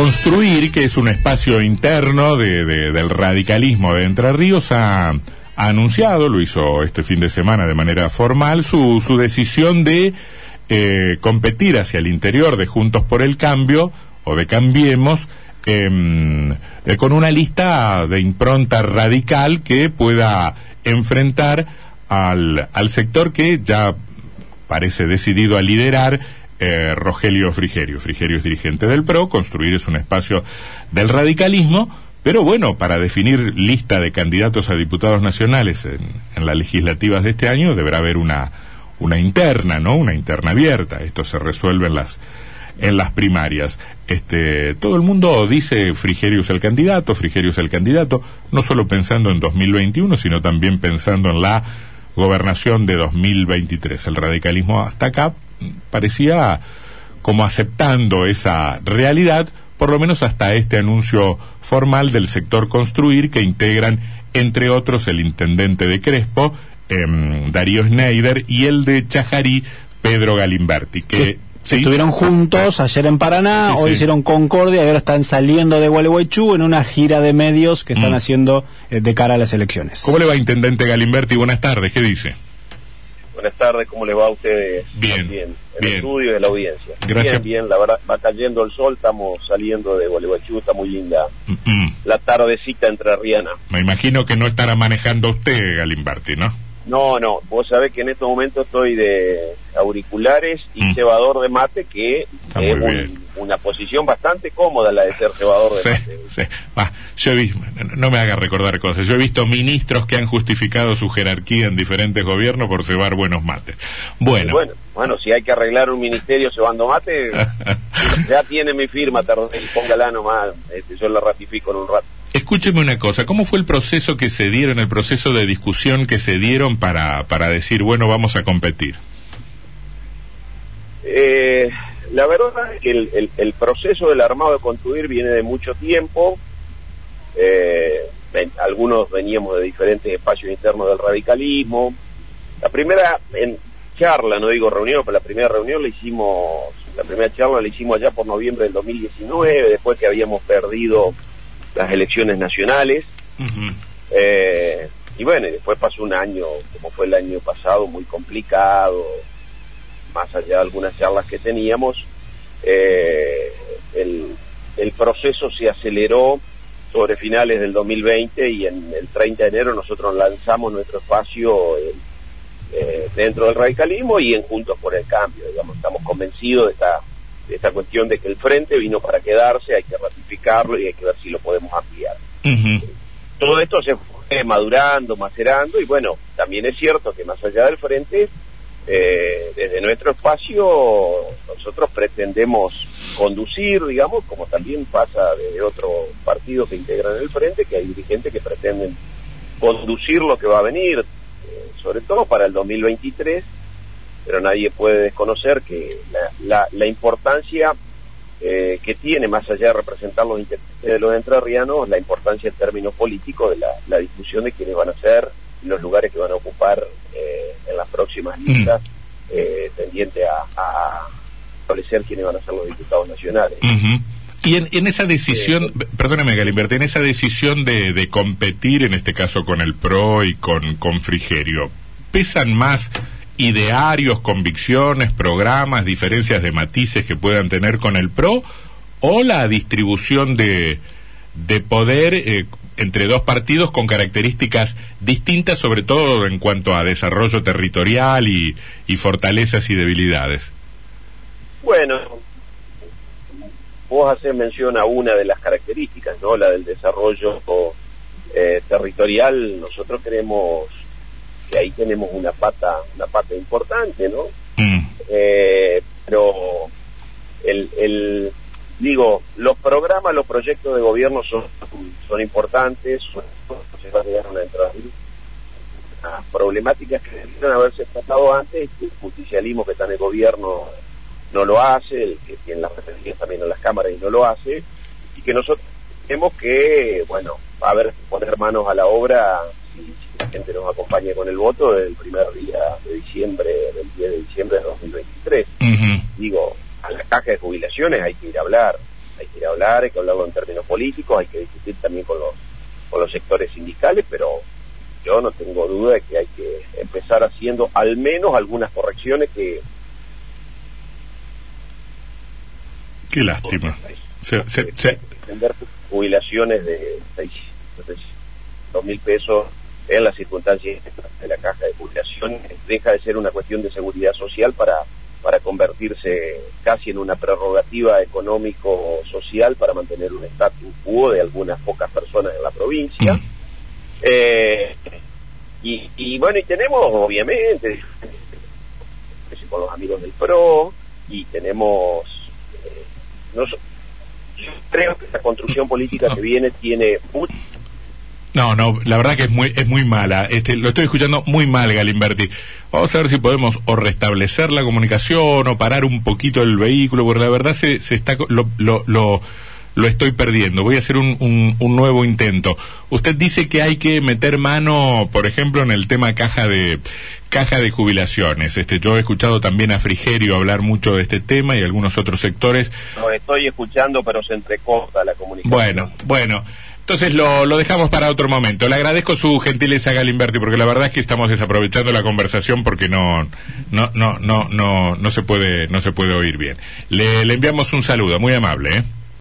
Construir, que es un espacio interno de, del radicalismo de Entre Ríos, ha, anunciado, lo hizo este fin de semana de manera formal, su, su decisión de eh, competir hacia el interior de Juntos por el Cambio o de Cambiemos em, eh, con una lista de impronta radical que pueda enfrentar al, al sector que ya parece decidido a liderar eh, Rogelio Frigerio. Frigerio es dirigente del PRO, construir es un espacio del radicalismo, pero bueno, para definir lista de candidatos a diputados nacionales en, en las legislativas de este año deberá haber una, una interna, ¿no? Una interna abierta. Esto se resuelve en las en las primarias. Este, todo el mundo dice Frigerio es el candidato, Frigerio es el candidato, no solo pensando en 2021, sino también pensando en la gobernación de 2023. El radicalismo hasta acá parecía como aceptando esa realidad, por lo menos hasta este anuncio formal del sector construir que integran, entre otros, el intendente de Crespo, em, Darío Schneider, y el de Chajarí, Pedro Galimberti, que... Estuvieron juntos ayer en Paraná, hoy hicieron Concordia y ahora están saliendo de Gualeguaychú en una gira de medios que están mm. haciendo eh, de cara a las elecciones. ¿Cómo le va, Intendente Galimberti? Buenas tardes, ¿qué dice? Buenas tardes, ¿cómo le va a ustedes? Bien. Bien, el estudio y de la audiencia. Gracias. Bien, bien, la verdad, va cayendo el sol, estamos saliendo de Gualeguaychú, está muy linda la tardecita entre Riana. Me imagino que no estará manejando usted, Galimberti, ¿no? No, no, vos sabés que en estos momentos estoy de auriculares y mm. cebador de mate, que es una posición bastante cómoda la de ser cebador de mate. Sí. yo he no me haga recordar cosas, yo he visto ministros que han justificado su jerarquía en diferentes gobiernos por cebar buenos mates. Bueno. Bueno, bueno si hay que arreglar un ministerio cebando mate, ya tiene mi firma, póngala nomás, este, yo la ratifico en un rato. Escúcheme una cosa, ¿cómo fue el proceso que se dieron, el proceso de discusión que se dieron para, para decir, bueno, vamos a competir? Eh, la verdad es que el, proceso del armado de construir viene de mucho tiempo. Eh, algunos veníamos de diferentes espacios internos del radicalismo. La primera charla, no digo reunión, pero la primera reunión la hicimos, la primera charla la hicimos allá por noviembre del 2019, después que habíamos perdido las elecciones nacionales. Eh, y bueno, después pasó un año, como fue el año pasado, muy complicado, más allá de algunas charlas que teníamos, eh, el, el, proceso se aceleró sobre finales del 2020 y en el 30 de enero nosotros lanzamos nuestro espacio eh, dentro del radicalismo y en Juntos por el Cambio, digamos, estamos convencidos de esta esta cuestión de que el frente vino para quedarse, hay que ratificarlo y hay que ver si lo podemos ampliar. Todo esto se fue madurando, macerando y bueno, también es cierto que más allá del frente, eh, desde nuestro espacio nosotros pretendemos conducir, digamos, como también pasa de otros partidos que integran el frente, que hay dirigentes que pretenden conducir lo que va a venir, eh, sobre todo para el 2023 pero nadie puede desconocer que la, la, importancia eh, que tiene, más allá de representar los intereses de los entrerrianos, la importancia en términos políticos de la, discusión de quiénes van a ser los lugares que van a ocupar eh, en las próximas mm. listas, eh, tendiente a, establecer quiénes van a ser los diputados nacionales. Y en, en, esa decisión, perdóname Galimberti, en esa decisión de, de, competir, en este caso con el PRO y con, con Frigerio, ¿pesan más idearios, convicciones, programas, diferencias de matices que puedan tener con el PRO o la distribución de, de poder eh, entre dos partidos con características distintas, sobre todo en cuanto a desarrollo territorial y, fortalezas y debilidades? Bueno, vos haces mención a una de las características, ¿no? La del desarrollo eh, territorial. Nosotros queremos que ahí tenemos una pata, una pata importante, ¿no? Mm. Eh, pero el, el, digo, los programas, los proyectos de gobierno son, son importantes, se va a llegar una entrada las problemáticas que debieron haberse tratado antes, el justicialismo que está en el gobierno no lo hace, el que tiene las referencias también en las cámaras y no lo hace, y que nosotros tenemos que, bueno, a ver, poner manos a la obra la gente nos acompañe con el voto del primer día de diciembre, del 10 de diciembre de 2023. Digo, a la caja de jubilaciones hay que ir a hablar, hay que hablar, hay que hablarlo en términos políticos, hay que discutir también con los, con los sectores sindicales, pero yo no tengo duda de que hay que empezar haciendo al menos algunas correcciones que... Qué lástima. Se, jubilaciones de 600 mil pesos en las circunstancias de la caja de jubilación deja de ser una cuestión de seguridad social para para convertirse casi en una prerrogativa económico-social para mantener un status quo de algunas pocas personas en la provincia. Mm. Eh, y, bueno, y tenemos obviamente con los amigos del PRO y tenemos... Eh, no, yo creo que esta construcción política que viene tiene mucho no, no, la verdad que es muy, es muy mala. Este, lo estoy escuchando muy mal, Galimberti. Vamos a ver si podemos o restablecer la comunicación o parar un poquito el vehículo, porque la verdad se, se está, lo, lo, lo, lo estoy perdiendo. Voy a hacer un, un, un, nuevo intento. Usted dice que hay que meter mano, por ejemplo, en el tema caja de caja de jubilaciones. Este, yo he escuchado también a Frigerio hablar mucho de este tema y algunos otros sectores. Lo estoy escuchando, pero se entrecorta la comunicación. Bueno, bueno. Entonces lo, lo dejamos para otro momento. Le agradezco su gentileza, Galimberti, porque la verdad es que estamos desaprovechando la conversación porque no, no, no, no, no, no se puede, no se puede oír bien. Le, le enviamos un saludo, muy amable, ¿eh?